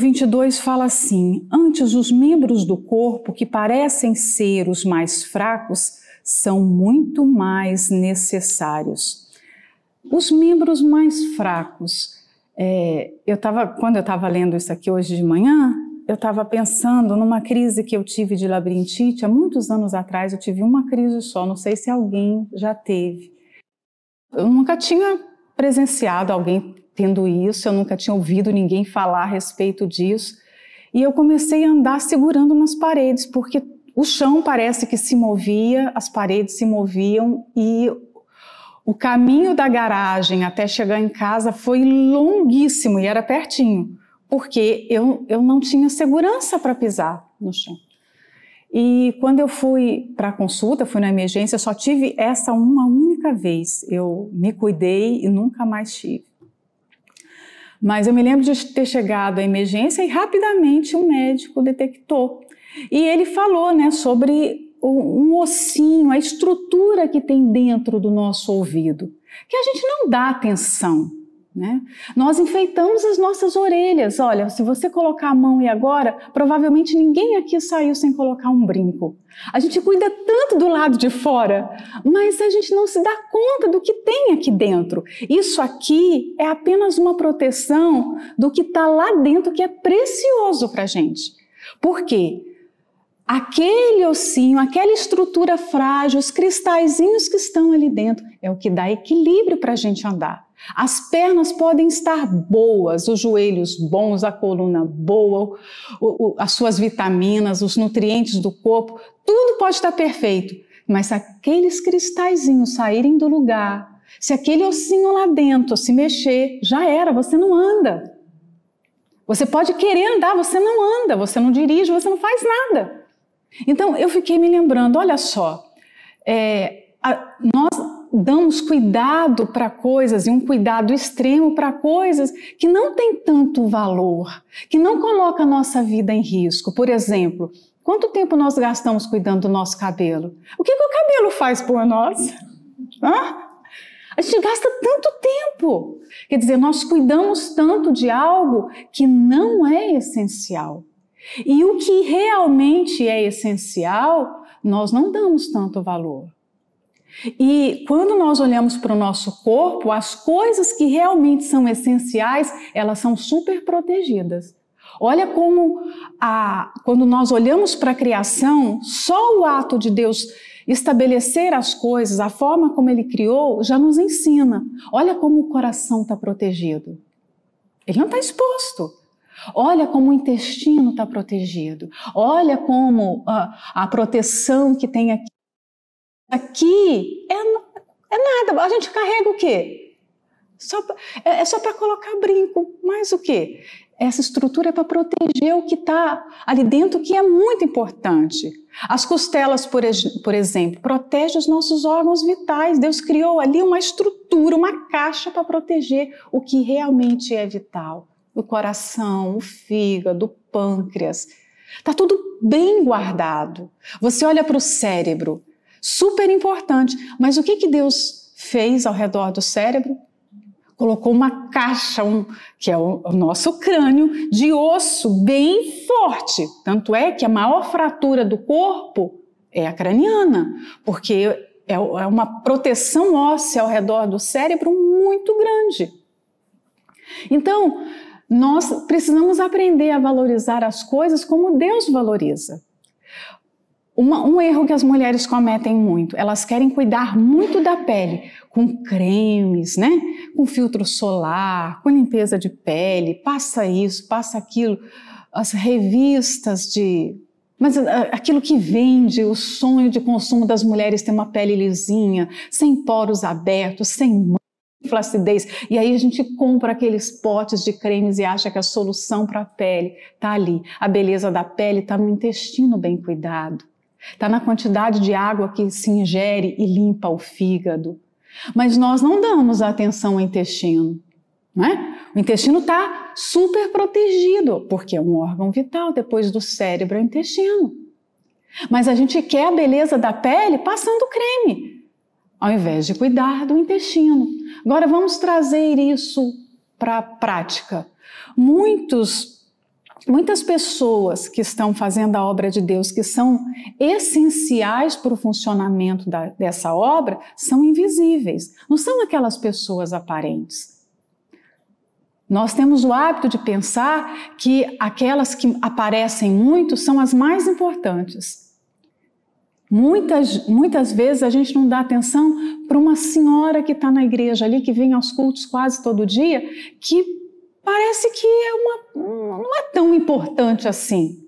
22 fala assim: Antes, os membros do corpo que parecem ser os mais fracos são muito mais necessários. Os membros mais fracos. É, eu tava, quando eu estava lendo isso aqui hoje de manhã, eu estava pensando numa crise que eu tive de labirintite há muitos anos atrás. Eu tive uma crise só, não sei se alguém já teve. Eu nunca tinha presenciado alguém tendo isso, eu nunca tinha ouvido ninguém falar a respeito disso. E eu comecei a andar segurando nas paredes, porque o chão parece que se movia, as paredes se moviam e o caminho da garagem até chegar em casa foi longuíssimo e era pertinho, porque eu, eu não tinha segurança para pisar no chão. E quando eu fui para a consulta, fui na emergência, só tive essa uma única vez. Eu me cuidei e nunca mais tive. Mas eu me lembro de ter chegado à emergência e rapidamente um médico detectou. E ele falou né, sobre um ossinho, a estrutura que tem dentro do nosso ouvido, que a gente não dá atenção. Né? Nós enfeitamos as nossas orelhas. Olha, se você colocar a mão e agora, provavelmente ninguém aqui saiu sem colocar um brinco. A gente cuida tanto do lado de fora, mas a gente não se dá conta do que tem aqui dentro. Isso aqui é apenas uma proteção do que está lá dentro, que é precioso para a gente. Por quê? Aquele ossinho, aquela estrutura frágil, os cristalzinhos que estão ali dentro, é o que dá equilíbrio para a gente andar. As pernas podem estar boas, os joelhos bons, a coluna boa, o, o, as suas vitaminas, os nutrientes do corpo, tudo pode estar perfeito. Mas se aqueles cristalzinhos saírem do lugar, se aquele ossinho lá dentro se mexer, já era, você não anda. Você pode querer andar, você não anda, você não dirige, você não faz nada. Então eu fiquei me lembrando, olha só, é, a, nós damos cuidado para coisas e um cuidado extremo para coisas que não têm tanto valor, que não coloca a nossa vida em risco. Por exemplo, quanto tempo nós gastamos cuidando do nosso cabelo? O que, que o cabelo faz por nós? Hã? A gente gasta tanto tempo. Quer dizer, nós cuidamos tanto de algo que não é essencial. E o que realmente é essencial, nós não damos tanto valor. E quando nós olhamos para o nosso corpo, as coisas que realmente são essenciais, elas são super protegidas. Olha como a, quando nós olhamos para a criação, só o ato de Deus estabelecer as coisas, a forma como Ele criou, já nos ensina. Olha como o coração está protegido. Ele não está exposto. Olha como o intestino está protegido. Olha como a, a proteção que tem aqui Aqui é, é nada, a gente carrega o quê? Só, é, é só para colocar brinco, mais o quê? Essa estrutura é para proteger o que está ali dentro, que é muito importante. As costelas, por, por exemplo, protegem os nossos órgãos vitais. Deus criou ali uma estrutura, uma caixa para proteger o que realmente é vital. O coração, o fígado, o pâncreas. Está tudo bem guardado. Você olha para o cérebro, super importante. Mas o que, que Deus fez ao redor do cérebro? Colocou uma caixa, um, que é o, o nosso crânio, de osso bem forte. Tanto é que a maior fratura do corpo é a craniana, porque é, é uma proteção óssea ao redor do cérebro muito grande. Então, nós precisamos aprender a valorizar as coisas como Deus valoriza. Uma, um erro que as mulheres cometem muito, elas querem cuidar muito da pele, com cremes, né? Com filtro solar, com limpeza de pele, passa isso, passa aquilo, as revistas de. Mas ah, aquilo que vende, o sonho de consumo das mulheres ter uma pele lisinha, sem poros abertos, sem flacidez. E aí a gente compra aqueles potes de cremes e acha que a solução para a pele está ali. A beleza da pele está no intestino bem cuidado. Está na quantidade de água que se ingere e limpa o fígado. Mas nós não damos atenção ao intestino. Não é? O intestino está super protegido, porque é um órgão vital, depois do cérebro é o intestino. Mas a gente quer a beleza da pele passando creme, ao invés de cuidar do intestino. Agora vamos trazer isso para a prática. Muitos muitas pessoas que estão fazendo a obra de Deus, que são essenciais para o funcionamento da, dessa obra, são invisíveis, não são aquelas pessoas aparentes. Nós temos o hábito de pensar que aquelas que aparecem muito são as mais importantes. Muitas, muitas vezes a gente não dá atenção para uma senhora que está na igreja ali, que vem aos cultos quase todo dia, que parece que é uma, não é tão importante assim.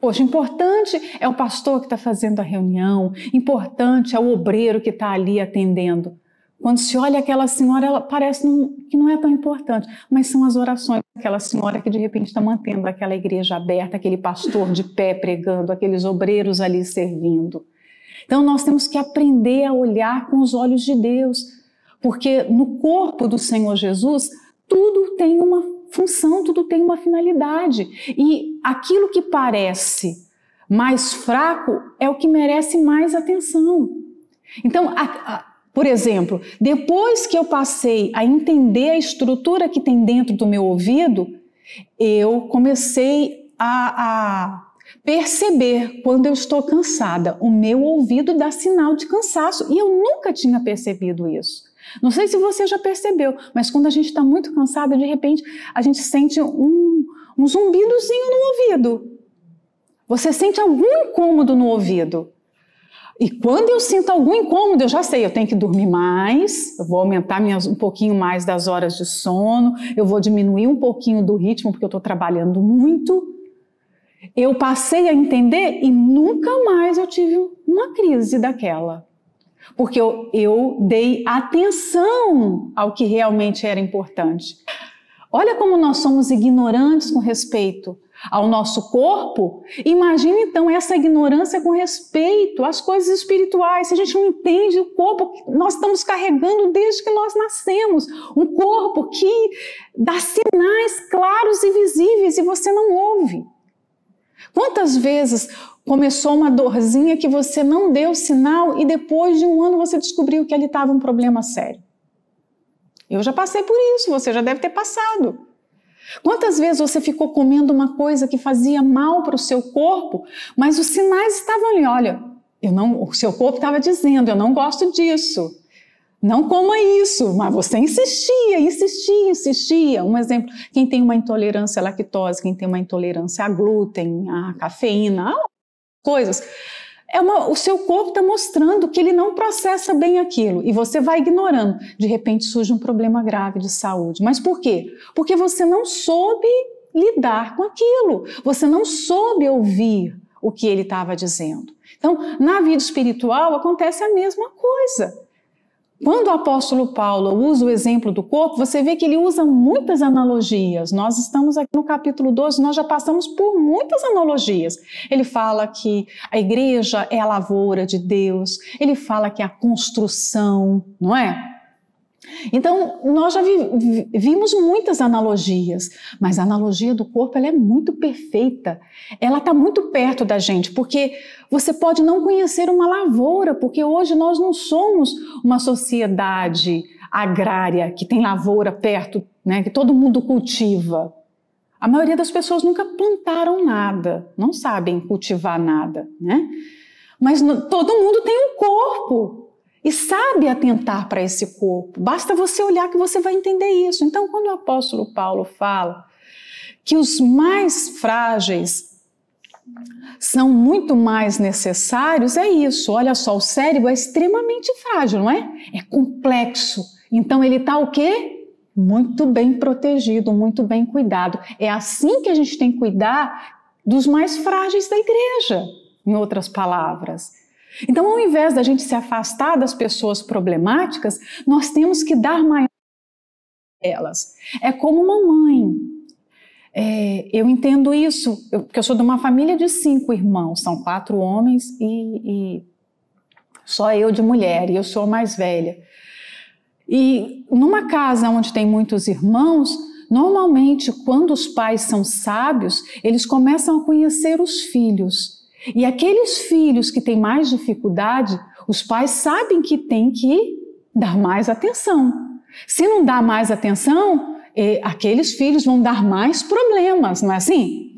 Poxa, importante é o pastor que está fazendo a reunião, importante é o obreiro que está ali atendendo. Quando se olha aquela senhora, ela parece que não é tão importante, mas são as orações daquela senhora que de repente está mantendo aquela igreja aberta, aquele pastor de pé pregando, aqueles obreiros ali servindo. Então nós temos que aprender a olhar com os olhos de Deus, porque no corpo do Senhor Jesus tudo tem uma função, tudo tem uma finalidade. E aquilo que parece mais fraco é o que merece mais atenção. Então, a, a, por exemplo, depois que eu passei a entender a estrutura que tem dentro do meu ouvido, eu comecei a, a perceber quando eu estou cansada. O meu ouvido dá sinal de cansaço e eu nunca tinha percebido isso. Não sei se você já percebeu, mas quando a gente está muito cansada, de repente a gente sente um, um zumbidozinho no ouvido. Você sente algum incômodo no ouvido. E quando eu sinto algum incômodo, eu já sei, eu tenho que dormir mais, eu vou aumentar minhas, um pouquinho mais das horas de sono, eu vou diminuir um pouquinho do ritmo, porque eu estou trabalhando muito. Eu passei a entender e nunca mais eu tive uma crise daquela. Porque eu, eu dei atenção ao que realmente era importante. Olha como nós somos ignorantes com respeito ao nosso corpo, imagine então essa ignorância com respeito às coisas espirituais. Se a gente não entende o corpo que nós estamos carregando desde que nós nascemos, um corpo que dá sinais claros e visíveis e você não ouve. Quantas vezes começou uma dorzinha que você não deu sinal e depois de um ano você descobriu que ali estava um problema sério? Eu já passei por isso, você já deve ter passado. Quantas vezes você ficou comendo uma coisa que fazia mal para o seu corpo, mas os sinais estavam ali, olha, eu não, o seu corpo estava dizendo, eu não gosto disso. Não coma isso, mas você insistia, insistia, insistia. Um exemplo, quem tem uma intolerância à lactose, quem tem uma intolerância a glúten, à cafeína, a coisas, é uma, o seu corpo está mostrando que ele não processa bem aquilo e você vai ignorando. De repente surge um problema grave de saúde. Mas por quê? Porque você não soube lidar com aquilo, você não soube ouvir o que ele estava dizendo. Então, na vida espiritual acontece a mesma coisa. Quando o apóstolo Paulo usa o exemplo do corpo, você vê que ele usa muitas analogias. Nós estamos aqui no capítulo 12, nós já passamos por muitas analogias. Ele fala que a igreja é a lavoura de Deus, ele fala que é a construção, não é? Então, nós já vi, vimos muitas analogias, mas a analogia do corpo ela é muito perfeita. Ela está muito perto da gente, porque você pode não conhecer uma lavoura, porque hoje nós não somos uma sociedade agrária que tem lavoura perto, né, que todo mundo cultiva. A maioria das pessoas nunca plantaram nada, não sabem cultivar nada, né? Mas todo mundo tem um corpo, e sabe atentar para esse corpo. Basta você olhar que você vai entender isso. Então, quando o apóstolo Paulo fala que os mais frágeis são muito mais necessários, é isso. Olha só, o cérebro é extremamente frágil, não é? É complexo. Então, ele está o quê? Muito bem protegido, muito bem cuidado. É assim que a gente tem que cuidar dos mais frágeis da igreja, em outras palavras. Então, ao invés da gente se afastar das pessoas problemáticas, nós temos que dar maior elas. É como uma mãe. É, eu entendo isso, porque eu sou de uma família de cinco irmãos, são quatro homens e, e só eu de mulher, e eu sou a mais velha. E numa casa onde tem muitos irmãos, normalmente, quando os pais são sábios, eles começam a conhecer os filhos. E aqueles filhos que têm mais dificuldade, os pais sabem que tem que dar mais atenção. Se não dá mais atenção, eh, aqueles filhos vão dar mais problemas, não é assim?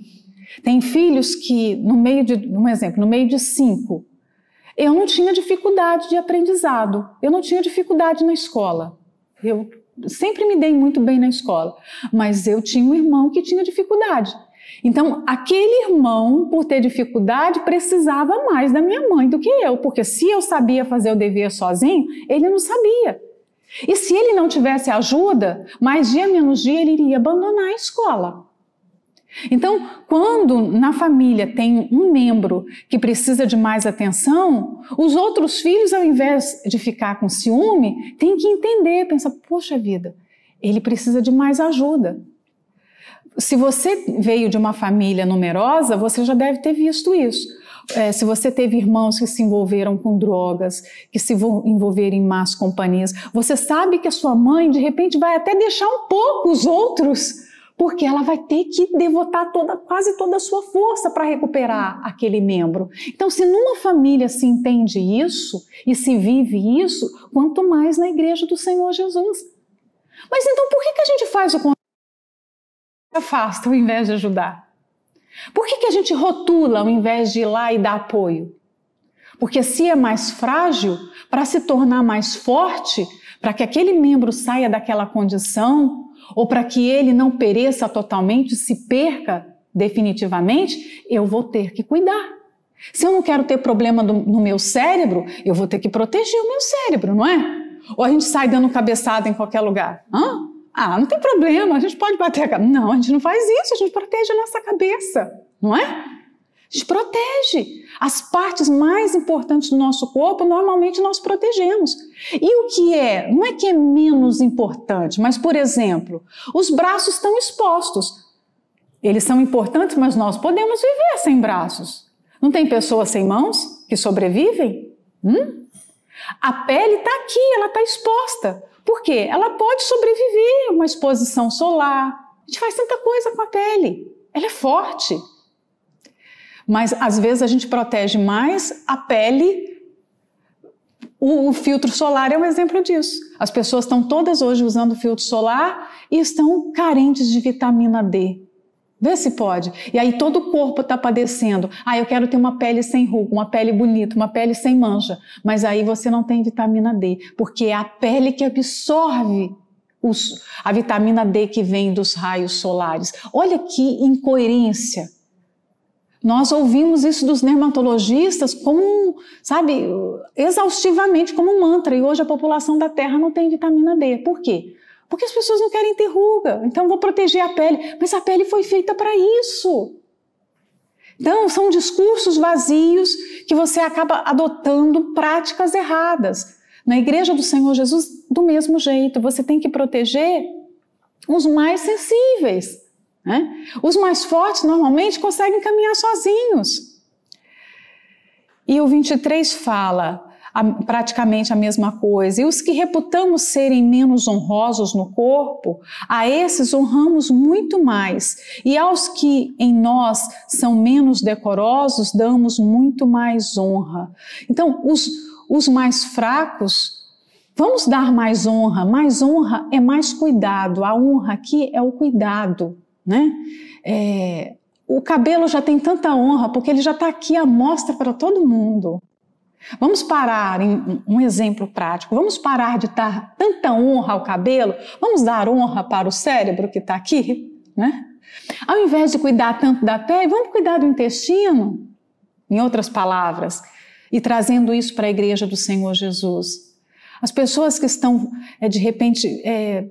Tem filhos que, no meio de, um exemplo, no meio de cinco, eu não tinha dificuldade de aprendizado, eu não tinha dificuldade na escola. Eu sempre me dei muito bem na escola, mas eu tinha um irmão que tinha dificuldade. Então, aquele irmão, por ter dificuldade, precisava mais da minha mãe do que eu, porque se eu sabia fazer o dever sozinho, ele não sabia. E se ele não tivesse ajuda, mais dia menos dia ele iria abandonar a escola. Então, quando na família tem um membro que precisa de mais atenção, os outros filhos, ao invés de ficar com ciúme, têm que entender, pensar: poxa vida, ele precisa de mais ajuda. Se você veio de uma família numerosa, você já deve ter visto isso. É, se você teve irmãos que se envolveram com drogas, que se envolveram em más companhias, você sabe que a sua mãe, de repente, vai até deixar um pouco os outros porque ela vai ter que devotar toda, quase toda a sua força para recuperar aquele membro. Então, se numa família se entende isso e se vive isso, quanto mais na igreja do Senhor Jesus. Mas então, por que, que a gente faz o? Afasta ao invés de ajudar? Por que, que a gente rotula ao invés de ir lá e dar apoio? Porque se é mais frágil, para se tornar mais forte, para que aquele membro saia daquela condição, ou para que ele não pereça totalmente, se perca definitivamente, eu vou ter que cuidar. Se eu não quero ter problema do, no meu cérebro, eu vou ter que proteger o meu cérebro, não é? Ou a gente sai dando cabeçada em qualquer lugar. Hã? Ah, não tem problema, a gente pode bater a cabeça. Não, a gente não faz isso, a gente protege a nossa cabeça, não é? A gente protege. As partes mais importantes do nosso corpo, normalmente nós protegemos. E o que é? Não é que é menos importante, mas, por exemplo, os braços estão expostos. Eles são importantes, mas nós podemos viver sem braços. Não tem pessoas sem mãos que sobrevivem? Hum? A pele está aqui, ela está exposta. Por quê? Ela pode sobreviver a uma exposição solar. A gente faz tanta coisa com a pele. Ela é forte. Mas às vezes a gente protege mais a pele. O, o filtro solar é um exemplo disso. As pessoas estão todas hoje usando filtro solar e estão carentes de vitamina D. Vê se pode. E aí todo o corpo está padecendo. Ah, eu quero ter uma pele sem ruga, uma pele bonita, uma pele sem mancha. Mas aí você não tem vitamina D, porque é a pele que absorve os, a vitamina D que vem dos raios solares. Olha que incoerência. Nós ouvimos isso dos dermatologistas como, sabe, exaustivamente como um mantra. E hoje a população da Terra não tem vitamina D. Por quê? Porque as pessoas não querem ter ruga. Então vou proteger a pele. Mas a pele foi feita para isso. Então são discursos vazios que você acaba adotando práticas erradas. Na igreja do Senhor Jesus, do mesmo jeito, você tem que proteger os mais sensíveis. Né? Os mais fortes normalmente conseguem caminhar sozinhos. E o 23 fala a, praticamente a mesma coisa. E os que reputamos serem menos honrosos no corpo, a esses honramos muito mais. E aos que em nós são menos decorosos, damos muito mais honra. Então, os, os mais fracos, vamos dar mais honra. Mais honra é mais cuidado. A honra aqui é o cuidado né? É, o cabelo já tem tanta honra porque ele já está aqui à mostra para todo mundo. Vamos parar em um exemplo prático. Vamos parar de dar tanta honra ao cabelo. Vamos dar honra para o cérebro que está aqui, né? Ao invés de cuidar tanto da pele, vamos cuidar do intestino. Em outras palavras, e trazendo isso para a igreja do Senhor Jesus. As pessoas que estão, é, de repente, é,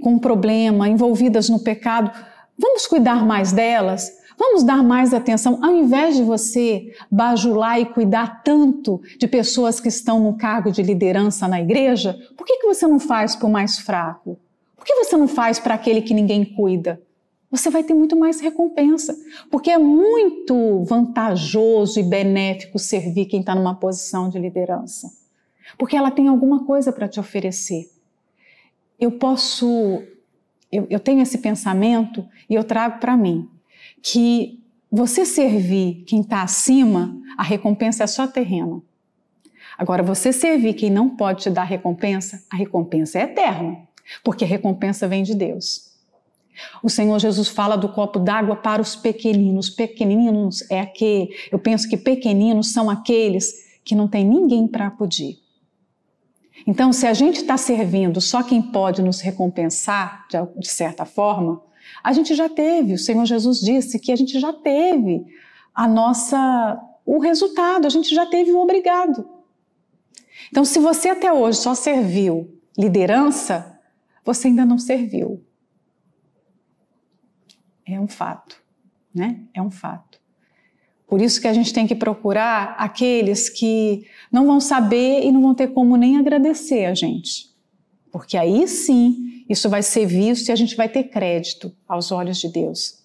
com um problema, envolvidas no pecado, Vamos cuidar mais delas? Vamos dar mais atenção, ao invés de você bajular e cuidar tanto de pessoas que estão no cargo de liderança na igreja, por que, que você não faz para o mais fraco? Por que você não faz para aquele que ninguém cuida? Você vai ter muito mais recompensa, porque é muito vantajoso e benéfico servir quem está numa posição de liderança, porque ela tem alguma coisa para te oferecer. Eu posso eu, eu tenho esse pensamento e eu trago para mim que você servir quem está acima, a recompensa é só terrena. Agora, você servir quem não pode te dar recompensa, a recompensa é eterna, porque a recompensa vem de Deus. O Senhor Jesus fala do copo d'água para os pequeninos. Pequeninos é aquele, eu penso que pequeninos são aqueles que não tem ninguém para acudir. Então, se a gente está servindo só quem pode nos recompensar, de, de certa forma, a gente já teve, o Senhor Jesus disse que a gente já teve a nossa o resultado, a gente já teve o obrigado. Então, se você até hoje só serviu liderança, você ainda não serviu. É um fato, né? É um fato. Por isso que a gente tem que procurar aqueles que não vão saber e não vão ter como nem agradecer a gente. Porque aí sim, isso vai ser visto e a gente vai ter crédito aos olhos de Deus.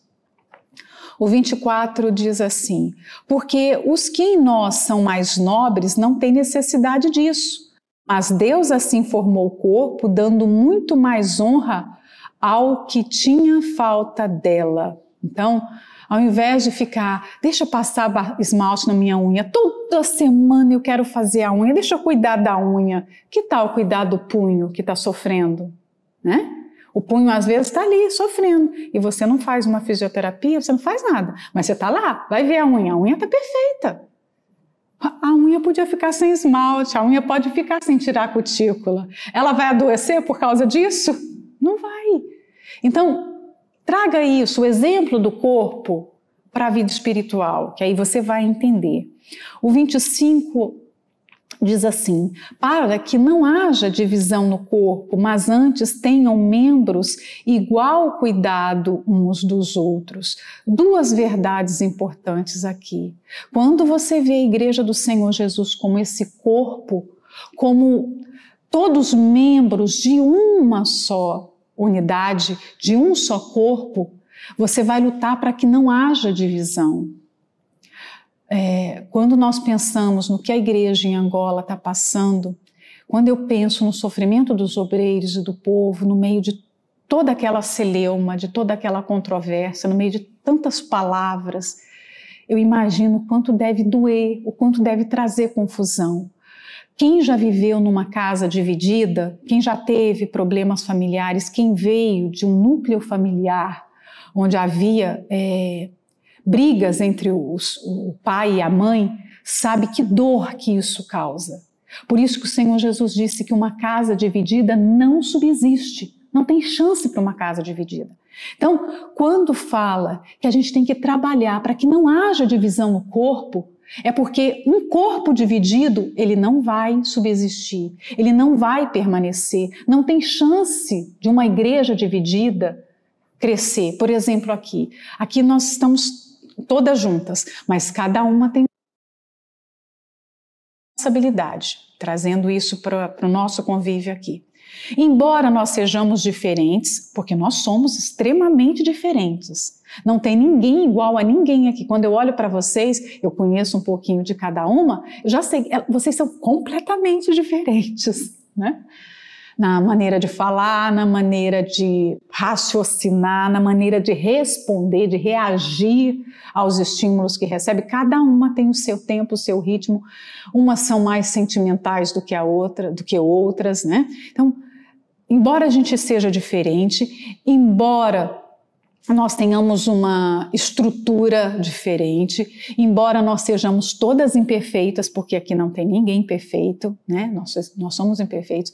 O 24 diz assim: Porque os que em nós são mais nobres não têm necessidade disso, mas Deus assim formou o corpo, dando muito mais honra ao que tinha falta dela. Então, ao invés de ficar, deixa eu passar esmalte na minha unha, toda semana eu quero fazer a unha, deixa eu cuidar da unha. Que tal cuidar do punho que está sofrendo? Né? O punho às vezes está ali sofrendo e você não faz uma fisioterapia, você não faz nada, mas você está lá, vai ver a unha, a unha está perfeita. A unha podia ficar sem esmalte, a unha pode ficar sem tirar a cutícula. Ela vai adoecer por causa disso? Não vai. Então, traga isso, o exemplo do corpo, para a vida espiritual, que aí você vai entender. O 25 diz assim: para que não haja divisão no corpo, mas antes tenham membros igual cuidado uns dos outros. Duas verdades importantes aqui. Quando você vê a igreja do Senhor Jesus como esse corpo, como todos membros de uma só unidade, de um só corpo, você vai lutar para que não haja divisão. É, quando nós pensamos no que a igreja em Angola está passando, quando eu penso no sofrimento dos obreiros e do povo, no meio de toda aquela celeuma, de toda aquela controvérsia, no meio de tantas palavras, eu imagino quanto deve doer, o quanto deve trazer confusão. Quem já viveu numa casa dividida, quem já teve problemas familiares, quem veio de um núcleo familiar onde havia é, brigas entre os, o pai e a mãe, sabe que dor que isso causa. Por isso que o Senhor Jesus disse que uma casa dividida não subsiste, não tem chance para uma casa dividida. Então, quando fala que a gente tem que trabalhar para que não haja divisão no corpo, é porque um corpo dividido, ele não vai subsistir, ele não vai permanecer, não tem chance de uma igreja dividida crescer. Por exemplo, aqui, aqui nós estamos todas juntas, mas cada uma tem responsabilidade, trazendo isso para o nosso convívio aqui. Embora nós sejamos diferentes, porque nós somos extremamente diferentes, não tem ninguém igual a ninguém aqui. Quando eu olho para vocês, eu conheço um pouquinho de cada uma, já sei, é, vocês são completamente diferentes, né? Na maneira de falar, na maneira de raciocinar, na maneira de responder, de reagir aos estímulos que recebe. Cada uma tem o seu tempo, o seu ritmo. Umas são mais sentimentais do que a outra, do que outras, né? Então, embora a gente seja diferente, embora nós tenhamos uma estrutura diferente, embora nós sejamos todas imperfeitas, porque aqui não tem ninguém perfeito, né? Nós, nós somos imperfeitos,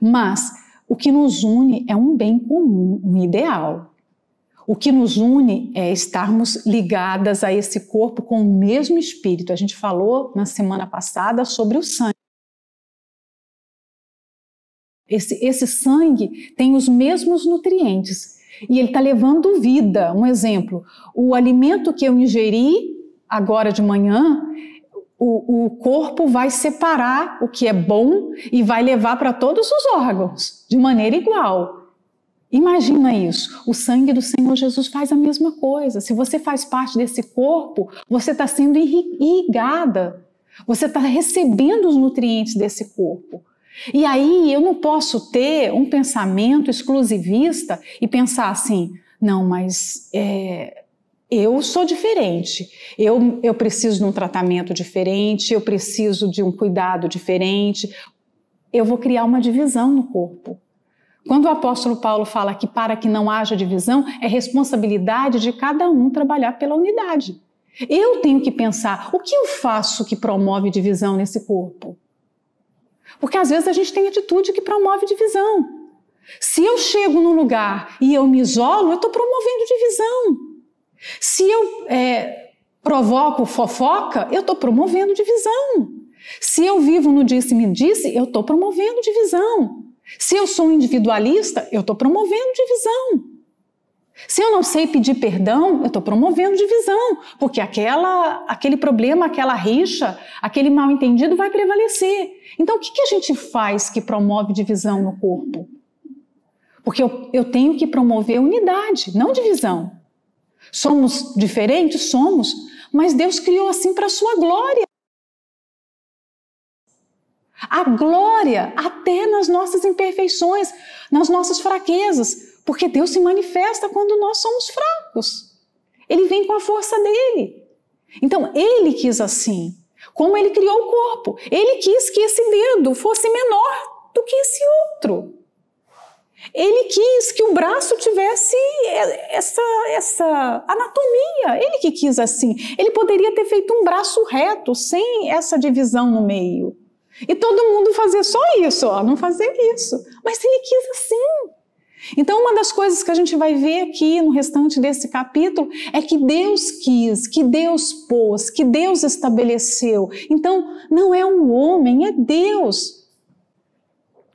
mas o que nos une é um bem comum, um ideal. O que nos une é estarmos ligadas a esse corpo com o mesmo espírito. A gente falou na semana passada sobre o sangue. Esse, esse sangue tem os mesmos nutrientes e ele está levando vida. Um exemplo: o alimento que eu ingeri agora de manhã, o, o corpo vai separar o que é bom e vai levar para todos os órgãos de maneira igual. Imagina isso. O sangue do Senhor Jesus faz a mesma coisa. Se você faz parte desse corpo, você está sendo irrigada. Você está recebendo os nutrientes desse corpo. E aí eu não posso ter um pensamento exclusivista e pensar assim, não, mas é, eu sou diferente, eu, eu preciso de um tratamento diferente, eu preciso de um cuidado diferente. Eu vou criar uma divisão no corpo. Quando o apóstolo Paulo fala que para que não haja divisão, é responsabilidade de cada um trabalhar pela unidade. Eu tenho que pensar o que eu faço que promove divisão nesse corpo. Porque às vezes a gente tem atitude que promove divisão. Se eu chego num lugar e eu me isolo, eu estou promovendo divisão. Se eu é, provoco fofoca, eu estou promovendo divisão. Se eu vivo no disse-me-disse, eu estou promovendo divisão. Se eu sou individualista, eu estou promovendo divisão. Se eu não sei pedir perdão, eu estou promovendo divisão, porque aquela, aquele problema, aquela rixa, aquele mal entendido vai prevalecer. Então, o que, que a gente faz que promove divisão no corpo? Porque eu, eu tenho que promover unidade, não divisão. Somos diferentes? Somos, mas Deus criou assim para a sua glória. A glória até nas nossas imperfeições, nas nossas fraquezas, porque Deus se manifesta quando nós somos fracos. Ele vem com a força dele. Então, ele quis assim. Como ele criou o corpo, ele quis que esse dedo fosse menor do que esse outro. Ele quis que o braço tivesse essa, essa anatomia. Ele que quis assim. Ele poderia ter feito um braço reto, sem essa divisão no meio. E todo mundo fazer só isso, ó, não fazer isso. Mas ele quis assim. Então, uma das coisas que a gente vai ver aqui no restante desse capítulo é que Deus quis, que Deus pôs, que Deus estabeleceu. Então, não é um homem, é Deus.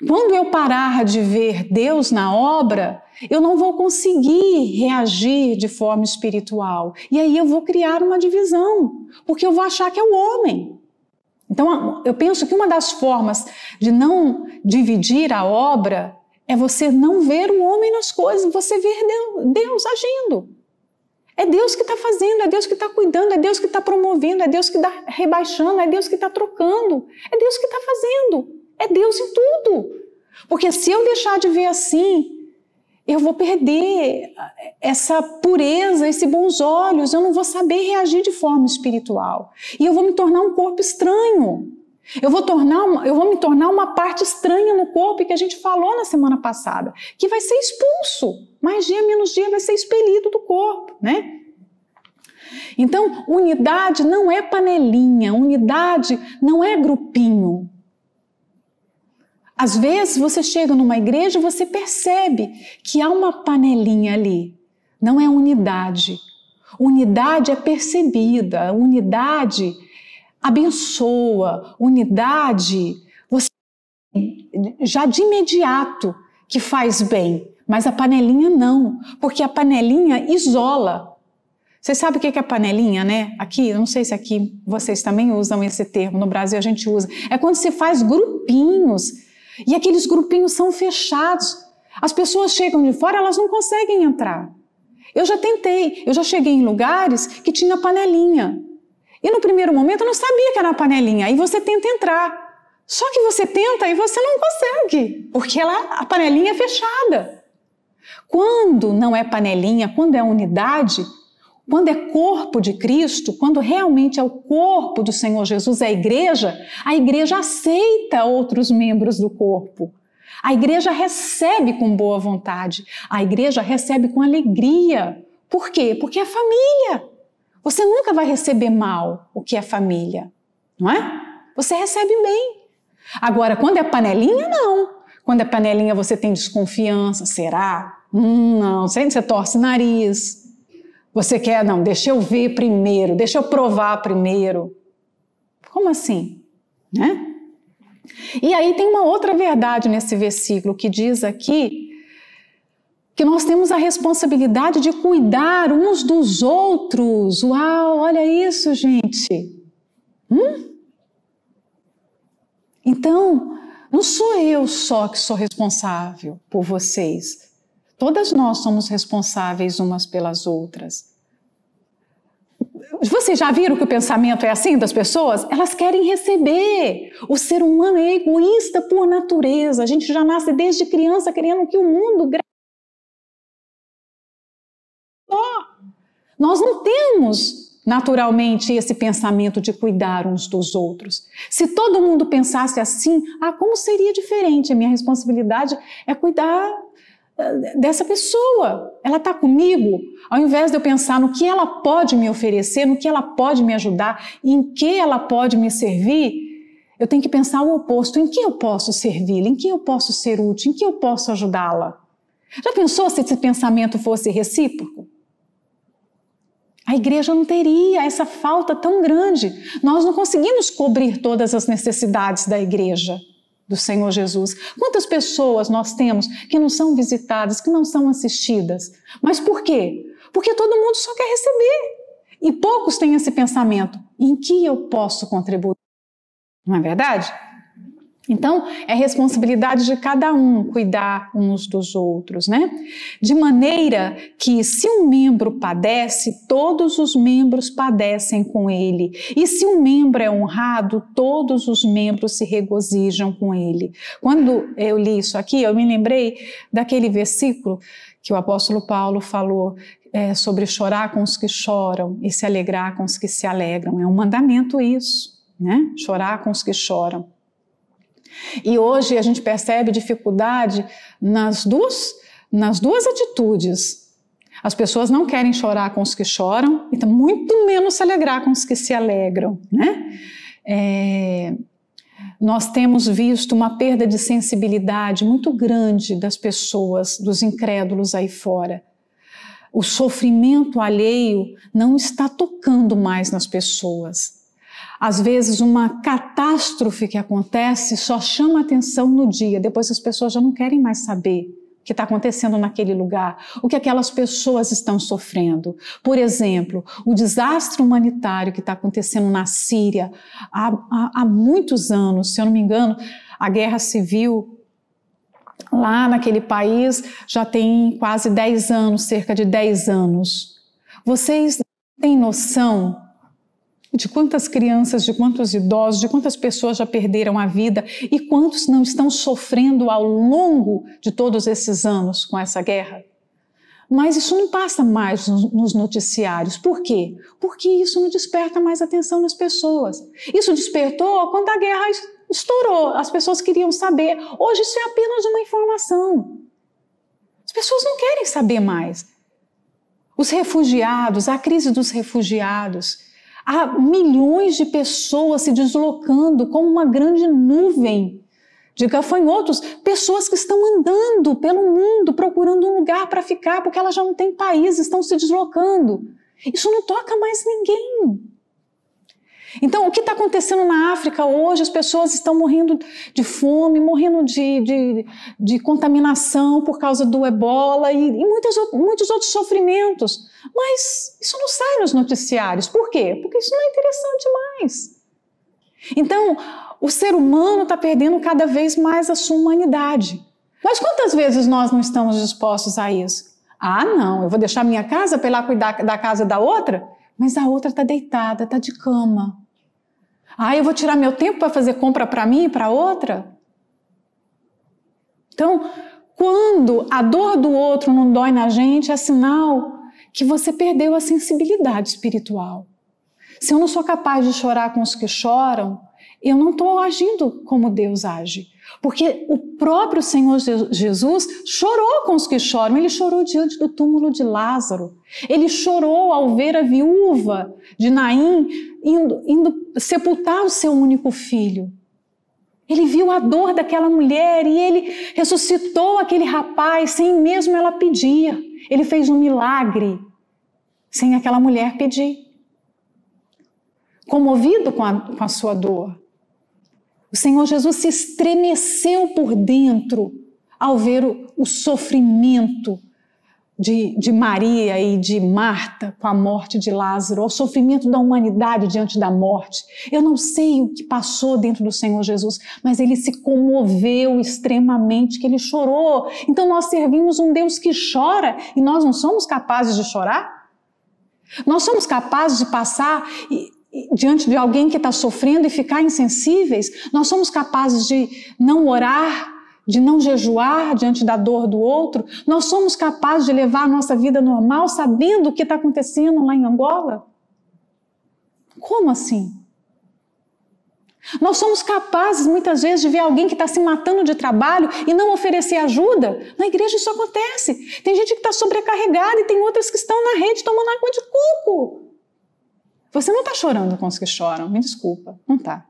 Quando eu parar de ver Deus na obra, eu não vou conseguir reagir de forma espiritual. E aí eu vou criar uma divisão, porque eu vou achar que é o homem. Então, eu penso que uma das formas de não dividir a obra é você não ver o homem nas coisas, você ver Deus, agindo. É Deus que está fazendo, é Deus que está cuidando, é Deus que está promovendo, é Deus que está rebaixando, é Deus que está trocando, é Deus que está fazendo, é Deus em tudo. Porque se eu deixar de ver assim, eu vou perder essa pureza, esses bons olhos, eu não vou saber reagir de forma espiritual. E eu vou me tornar um corpo estranho. Eu vou, tornar eu vou me tornar uma parte estranha no corpo que a gente falou na semana passada, que vai ser expulso. Mais dia, menos dia, vai ser expelido do corpo, né? Então, unidade não é panelinha, unidade não é grupinho. Às vezes você chega numa igreja e você percebe que há uma panelinha ali. Não é unidade. Unidade é percebida, unidade abençoa, unidade, você já de imediato que faz bem, mas a panelinha não, porque a panelinha isola. Você sabe o que é a panelinha, né? Aqui, não sei se aqui vocês também usam esse termo, no Brasil a gente usa. É quando se faz grupinhos e aqueles grupinhos são fechados. As pessoas chegam de fora, elas não conseguem entrar. Eu já tentei, eu já cheguei em lugares que tinha panelinha. E no primeiro momento eu não sabia que era panelinha. Aí você tenta entrar. Só que você tenta e você não consegue, porque ela, a panelinha é fechada. Quando não é panelinha, quando é unidade, quando é corpo de Cristo, quando realmente é o corpo do Senhor Jesus, é a igreja, a igreja aceita outros membros do corpo. A igreja recebe com boa vontade, a igreja recebe com alegria. Por quê? Porque é família. Você nunca vai receber mal o que é família, não é? Você recebe bem. Agora, quando é panelinha, não. Quando é panelinha, você tem desconfiança. Será? Hum, não. Você, torce nariz. Você quer, não, deixa eu ver primeiro, deixa eu provar primeiro. Como assim? Né? E aí tem uma outra verdade nesse versículo que diz aqui que nós temos a responsabilidade de cuidar uns dos outros. Uau, olha isso, gente. Hum? Então, não sou eu só que sou responsável por vocês. Todas nós somos responsáveis umas pelas outras. Vocês já viram que o pensamento é assim das pessoas? Elas querem receber. O ser humano é egoísta por natureza. A gente já nasce desde criança querendo que o mundo nós não temos naturalmente esse pensamento de cuidar uns dos outros. Se todo mundo pensasse assim, ah, como seria diferente? A minha responsabilidade é cuidar dessa pessoa. Ela está comigo. Ao invés de eu pensar no que ela pode me oferecer, no que ela pode me ajudar, em que ela pode me servir, eu tenho que pensar o oposto: em que eu posso servi-la, em que eu posso ser útil, em que eu posso ajudá-la. Já pensou se esse pensamento fosse recíproco? A igreja não teria essa falta tão grande. Nós não conseguimos cobrir todas as necessidades da igreja do Senhor Jesus. Quantas pessoas nós temos que não são visitadas, que não são assistidas? Mas por quê? Porque todo mundo só quer receber. E poucos têm esse pensamento: em que eu posso contribuir? Não é verdade? Então, é responsabilidade de cada um cuidar uns dos outros, né? De maneira que, se um membro padece, todos os membros padecem com ele. E se um membro é honrado, todos os membros se regozijam com ele. Quando eu li isso aqui, eu me lembrei daquele versículo que o apóstolo Paulo falou é, sobre chorar com os que choram e se alegrar com os que se alegram. É um mandamento isso, né? Chorar com os que choram. E hoje a gente percebe dificuldade nas duas, nas duas atitudes. As pessoas não querem chorar com os que choram, então muito menos se alegrar com os que se alegram, né? É, nós temos visto uma perda de sensibilidade muito grande das pessoas, dos incrédulos aí fora. O sofrimento alheio não está tocando mais nas pessoas. Às vezes, uma catástrofe que acontece só chama atenção no dia, depois as pessoas já não querem mais saber o que está acontecendo naquele lugar, o que aquelas pessoas estão sofrendo. Por exemplo, o desastre humanitário que está acontecendo na Síria há, há, há muitos anos, se eu não me engano, a guerra civil lá naquele país já tem quase 10 anos, cerca de 10 anos. Vocês têm noção de quantas crianças, de quantos idosos, de quantas pessoas já perderam a vida e quantos não estão sofrendo ao longo de todos esses anos com essa guerra. Mas isso não passa mais nos noticiários. Por quê? Porque isso não desperta mais atenção nas pessoas. Isso despertou quando a guerra estourou. As pessoas queriam saber. Hoje isso é apenas uma informação. As pessoas não querem saber mais. Os refugiados, a crise dos refugiados, Há milhões de pessoas se deslocando como uma grande nuvem de gafanhotos, pessoas que estão andando pelo mundo procurando um lugar para ficar porque elas já não têm país, estão se deslocando. Isso não toca mais ninguém. Então, o que está acontecendo na África hoje? As pessoas estão morrendo de fome, morrendo de, de, de contaminação por causa do ebola e, e muitos, muitos outros sofrimentos. Mas isso não sai nos noticiários. Por quê? Porque isso não é interessante mais. Então, o ser humano está perdendo cada vez mais a sua humanidade. Mas quantas vezes nós não estamos dispostos a isso? Ah, não, eu vou deixar minha casa para ir lá cuidar da casa da outra? Mas a outra está deitada, está de cama. Ah, eu vou tirar meu tempo para fazer compra para mim e para outra? Então, quando a dor do outro não dói na gente, é sinal que você perdeu a sensibilidade espiritual. Se eu não sou capaz de chorar com os que choram, eu não estou agindo como Deus age. Porque o próprio Senhor Jesus chorou com os que choram, ele chorou diante do túmulo de Lázaro, ele chorou ao ver a viúva de Naim indo, indo sepultar o seu único filho. Ele viu a dor daquela mulher e ele ressuscitou aquele rapaz sem mesmo ela pedir. Ele fez um milagre sem aquela mulher pedir. Comovido com a, com a sua dor. O Senhor Jesus se estremeceu por dentro ao ver o, o sofrimento de, de, Maria e de Marta com a morte de Lázaro, o sofrimento da humanidade diante da morte. Eu não sei o que passou dentro do Senhor Jesus, mas ele se comoveu extremamente, que ele chorou. Então nós servimos um Deus que chora e nós não somos capazes de chorar? Nós somos capazes de passar diante de alguém que está sofrendo e ficar insensíveis, nós somos capazes de não orar, de não jejuar diante da dor do outro, nós somos capazes de levar a nossa vida normal sabendo o que está acontecendo lá em Angola? Como assim? Nós somos capazes, muitas vezes, de ver alguém que está se matando de trabalho e não oferecer ajuda. Na igreja isso acontece. Tem gente que está sobrecarregada e tem outras que estão na rede tomando água de coco. Você não está chorando com os que choram, me desculpa, não está.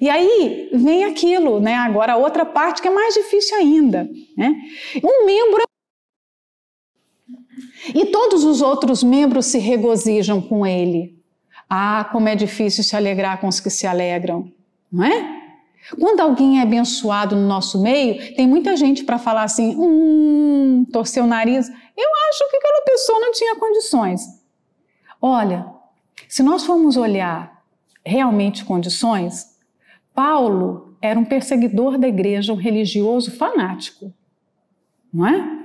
E aí vem aquilo, né? Agora a outra parte que é mais difícil ainda, né? Um membro e todos os outros membros se regozijam com ele. Ah, como é difícil se alegrar com os que se alegram, não é? Quando alguém é abençoado no nosso meio, tem muita gente para falar assim, hum, torcer o nariz. Eu acho que aquela pessoa não tinha condições. Olha, se nós formos olhar realmente condições, Paulo era um perseguidor da igreja, um religioso fanático, não é?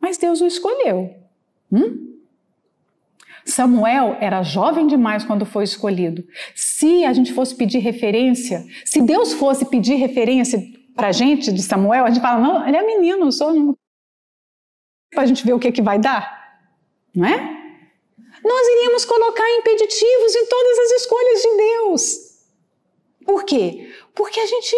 Mas Deus o escolheu. Hum? Samuel era jovem demais quando foi escolhido. Se a gente fosse pedir referência, se Deus fosse pedir referência para a gente de Samuel, a gente fala, não, ele é menino, sou para a gente ver o que, que vai dar, não é? Nós iríamos colocar impeditivos em todas as escolhas de Deus. Por quê? Porque a gente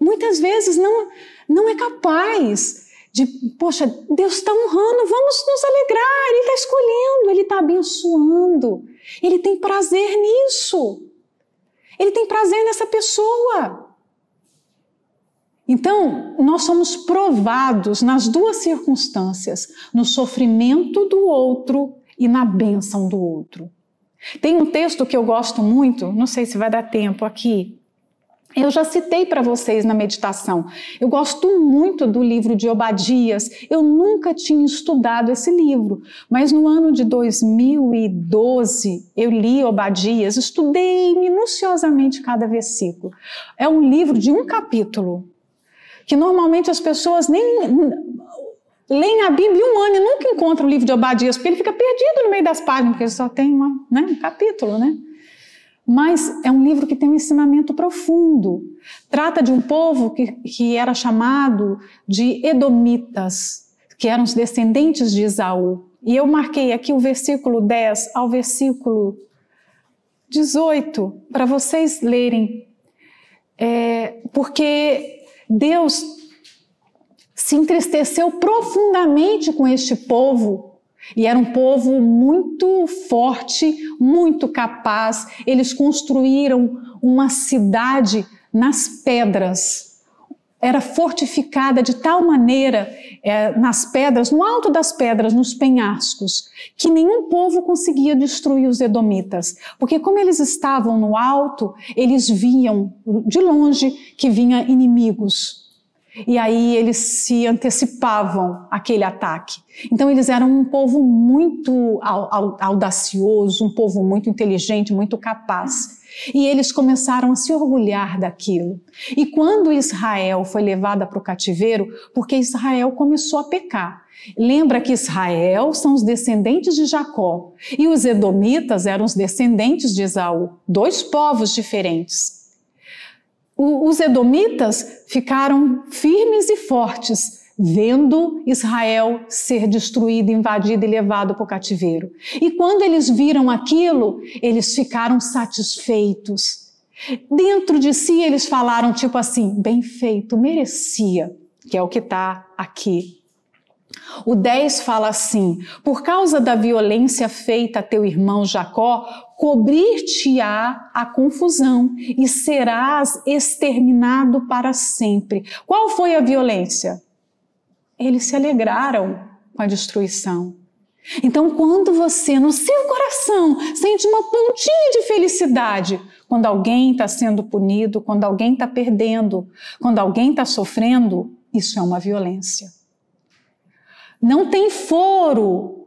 muitas vezes não, não é capaz de, poxa, Deus está honrando, vamos nos alegrar, Ele está escolhendo, Ele está abençoando, Ele tem prazer nisso, Ele tem prazer nessa pessoa. Então, nós somos provados nas duas circunstâncias, no sofrimento do outro e na bênção do outro. Tem um texto que eu gosto muito, não sei se vai dar tempo aqui, eu já citei para vocês na meditação. Eu gosto muito do livro de Obadias. Eu nunca tinha estudado esse livro, mas no ano de 2012 eu li Obadias, estudei minuciosamente cada versículo. É um livro de um capítulo, que normalmente as pessoas nem leem a Bíblia um ano e nunca encontram o livro de Obadias, porque ele fica perdido no meio das páginas, porque ele só tem uma, né, um capítulo, né? Mas é um livro que tem um ensinamento profundo. Trata de um povo que, que era chamado de Edomitas, que eram os descendentes de Esaú. E eu marquei aqui o versículo 10 ao versículo 18 para vocês lerem. É, porque Deus se entristeceu profundamente com este povo e era um povo muito forte, muito capaz. Eles construíram uma cidade nas pedras. Era fortificada de tal maneira é, nas pedras, no alto das pedras, nos penhascos, que nenhum povo conseguia destruir os edomitas. Porque, como eles estavam no alto, eles viam de longe que vinham inimigos e aí eles se antecipavam àquele ataque. Então eles eram um povo muito audacioso, um povo muito inteligente, muito capaz. E eles começaram a se orgulhar daquilo. E quando Israel foi levada para o cativeiro, porque Israel começou a pecar. Lembra que Israel são os descendentes de Jacó e os edomitas eram os descendentes de Esaú, dois povos diferentes os edomitas ficaram firmes e fortes, vendo Israel ser destruído, invadido e levado para o cativeiro. E quando eles viram aquilo, eles ficaram satisfeitos. Dentro de si, eles falaram tipo assim: bem feito, merecia, que é o que está aqui o 10 fala assim: Por causa da violência feita a teu irmão Jacó, cobrir-te-á a confusão e serás exterminado para sempre. Qual foi a violência? Eles se alegraram com a destruição. Então, quando você, no seu coração, sente uma pontinha de felicidade, quando alguém está sendo punido, quando alguém está perdendo, quando alguém está sofrendo, isso é uma violência. Não tem foro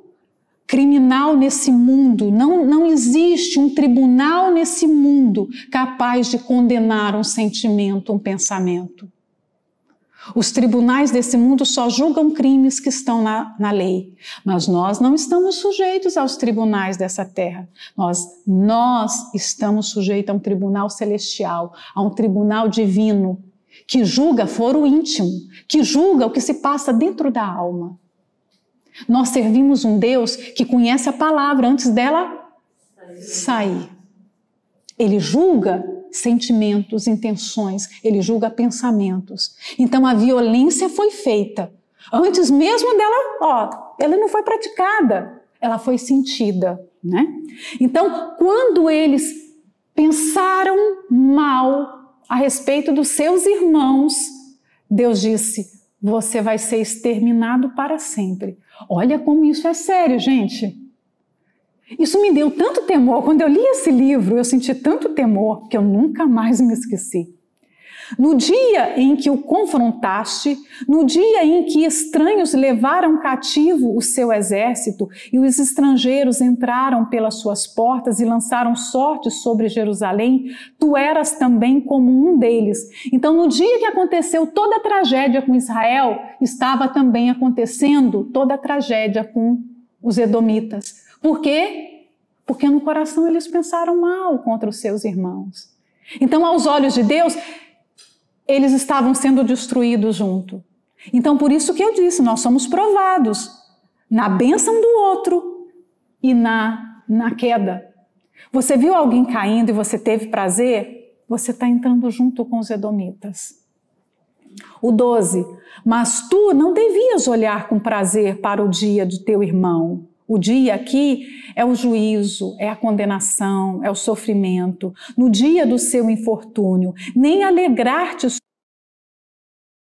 criminal nesse mundo, não, não existe um tribunal nesse mundo capaz de condenar um sentimento, um pensamento. Os tribunais desse mundo só julgam crimes que estão na, na lei, mas nós não estamos sujeitos aos tribunais dessa terra. Nós, nós estamos sujeitos a um tribunal celestial, a um tribunal divino, que julga foro íntimo, que julga o que se passa dentro da alma. Nós servimos um Deus que conhece a palavra antes dela sair. Ele julga sentimentos, intenções, ele julga pensamentos. Então a violência foi feita. Antes mesmo dela, ó, ela não foi praticada, ela foi sentida, né? Então, quando eles pensaram mal a respeito dos seus irmãos, Deus disse: você vai ser exterminado para sempre. Olha como isso é sério, gente. Isso me deu tanto temor. Quando eu li esse livro, eu senti tanto temor que eu nunca mais me esqueci. No dia em que o confrontaste, no dia em que estranhos levaram cativo o seu exército e os estrangeiros entraram pelas suas portas e lançaram sorte sobre Jerusalém, tu eras também como um deles. Então, no dia que aconteceu toda a tragédia com Israel, estava também acontecendo toda a tragédia com os edomitas. Por quê? Porque no coração eles pensaram mal contra os seus irmãos. Então, aos olhos de Deus, eles estavam sendo destruídos junto. Então, por isso que eu disse, nós somos provados na bênção do outro e na, na queda. Você viu alguém caindo e você teve prazer? Você está entrando junto com os edomitas. O 12. Mas tu não devias olhar com prazer para o dia de teu irmão, o dia aqui é o juízo, é a condenação, é o sofrimento. No dia do seu infortúnio, nem alegrar-te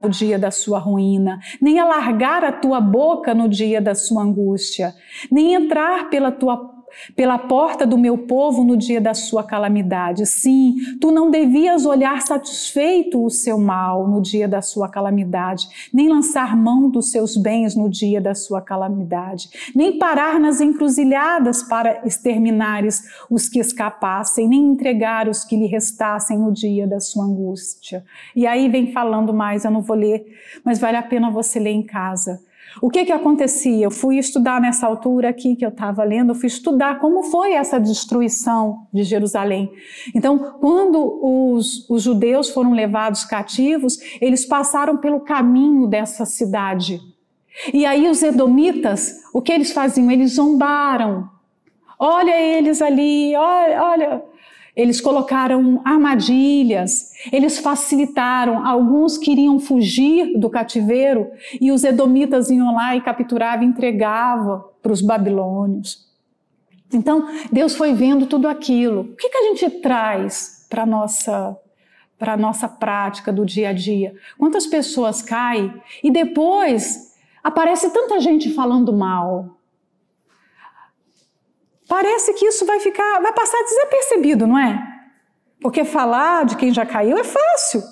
no dia da sua ruína, nem alargar a tua boca no dia da sua angústia, nem entrar pela tua pela porta do meu povo no dia da sua calamidade. Sim, tu não devias olhar satisfeito o seu mal no dia da sua calamidade, nem lançar mão dos seus bens no dia da sua calamidade, nem parar nas encruzilhadas para exterminares os que escapassem, nem entregar os que lhe restassem no dia da sua angústia. E aí vem falando mais, eu não vou ler, mas vale a pena você ler em casa. O que que acontecia? Eu fui estudar nessa altura aqui que eu estava lendo, eu fui estudar como foi essa destruição de Jerusalém. Então, quando os, os judeus foram levados cativos, eles passaram pelo caminho dessa cidade. E aí os edomitas, o que eles faziam? Eles zombaram. Olha eles ali, olha, olha eles colocaram armadilhas, eles facilitaram. Alguns queriam fugir do cativeiro e os edomitas iam lá e capturavam e entregavam para os babilônios. Então, Deus foi vendo tudo aquilo. O que, que a gente traz para a nossa, para nossa prática do dia a dia? Quantas pessoas caem e depois aparece tanta gente falando mal, Parece que isso vai ficar, vai passar desapercebido, não é? Porque falar de quem já caiu é fácil.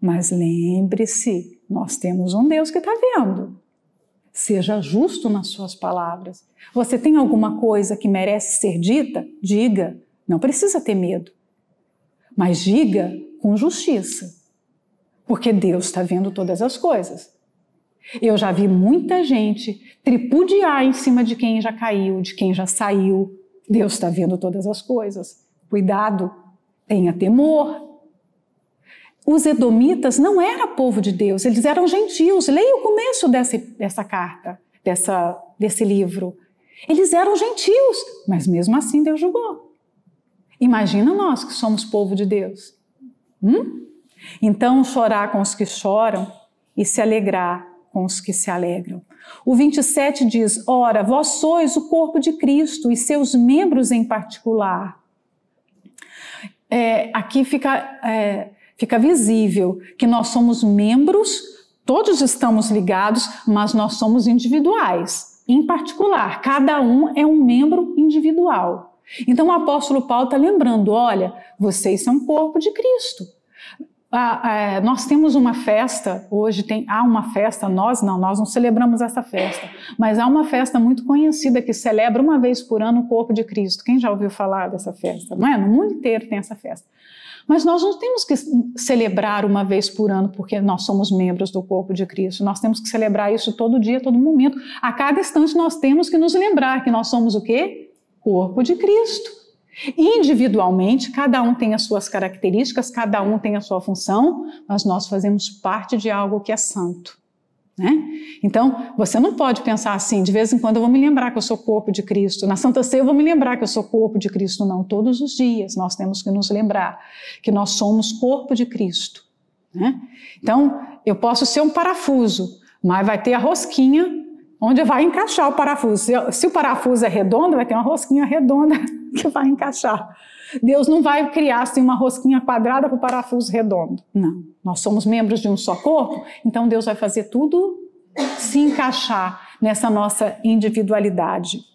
Mas lembre-se, nós temos um Deus que está vendo. Seja justo nas suas palavras. Você tem alguma coisa que merece ser dita? Diga. Não precisa ter medo. Mas diga com justiça. Porque Deus está vendo todas as coisas. Eu já vi muita gente tripudiar em cima de quem já caiu, de quem já saiu, Deus está vendo todas as coisas. Cuidado, tenha temor. Os edomitas não eram povo de Deus, eles eram gentios. Leia o começo dessa, dessa carta, dessa, desse livro. Eles eram gentios, mas mesmo assim Deus julgou. Imagina nós que somos povo de Deus. Hum? Então, chorar com os que choram e se alegrar com os que se alegram. O 27 diz: Ora, vós sois o corpo de Cristo e seus membros em particular. É, aqui fica, é, fica visível que nós somos membros, todos estamos ligados, mas nós somos individuais. Em particular, cada um é um membro individual. Então o apóstolo Paulo está lembrando: olha, vocês são corpo de Cristo. Ah, é, nós temos uma festa, hoje tem, há uma festa, nós não, nós não celebramos essa festa, mas há uma festa muito conhecida que celebra uma vez por ano o corpo de Cristo. Quem já ouviu falar dessa festa? Não é? No mundo inteiro tem essa festa. Mas nós não temos que celebrar uma vez por ano porque nós somos membros do corpo de Cristo. Nós temos que celebrar isso todo dia, todo momento. A cada instante nós temos que nos lembrar que nós somos o quê? Corpo de Cristo. Individualmente, cada um tem as suas características, cada um tem a sua função, mas nós fazemos parte de algo que é santo. Né? Então, você não pode pensar assim, de vez em quando eu vou me lembrar que eu sou corpo de Cristo, na Santa Ceia eu vou me lembrar que eu sou corpo de Cristo. Não, todos os dias nós temos que nos lembrar que nós somos corpo de Cristo. Né? Então, eu posso ser um parafuso, mas vai ter a rosquinha onde vai encaixar o parafuso. Se, se o parafuso é redondo, vai ter uma rosquinha redonda que vai encaixar. Deus não vai criar assim uma rosquinha quadrada para o parafuso redondo. Não. Nós somos membros de um só corpo, então Deus vai fazer tudo se encaixar nessa nossa individualidade.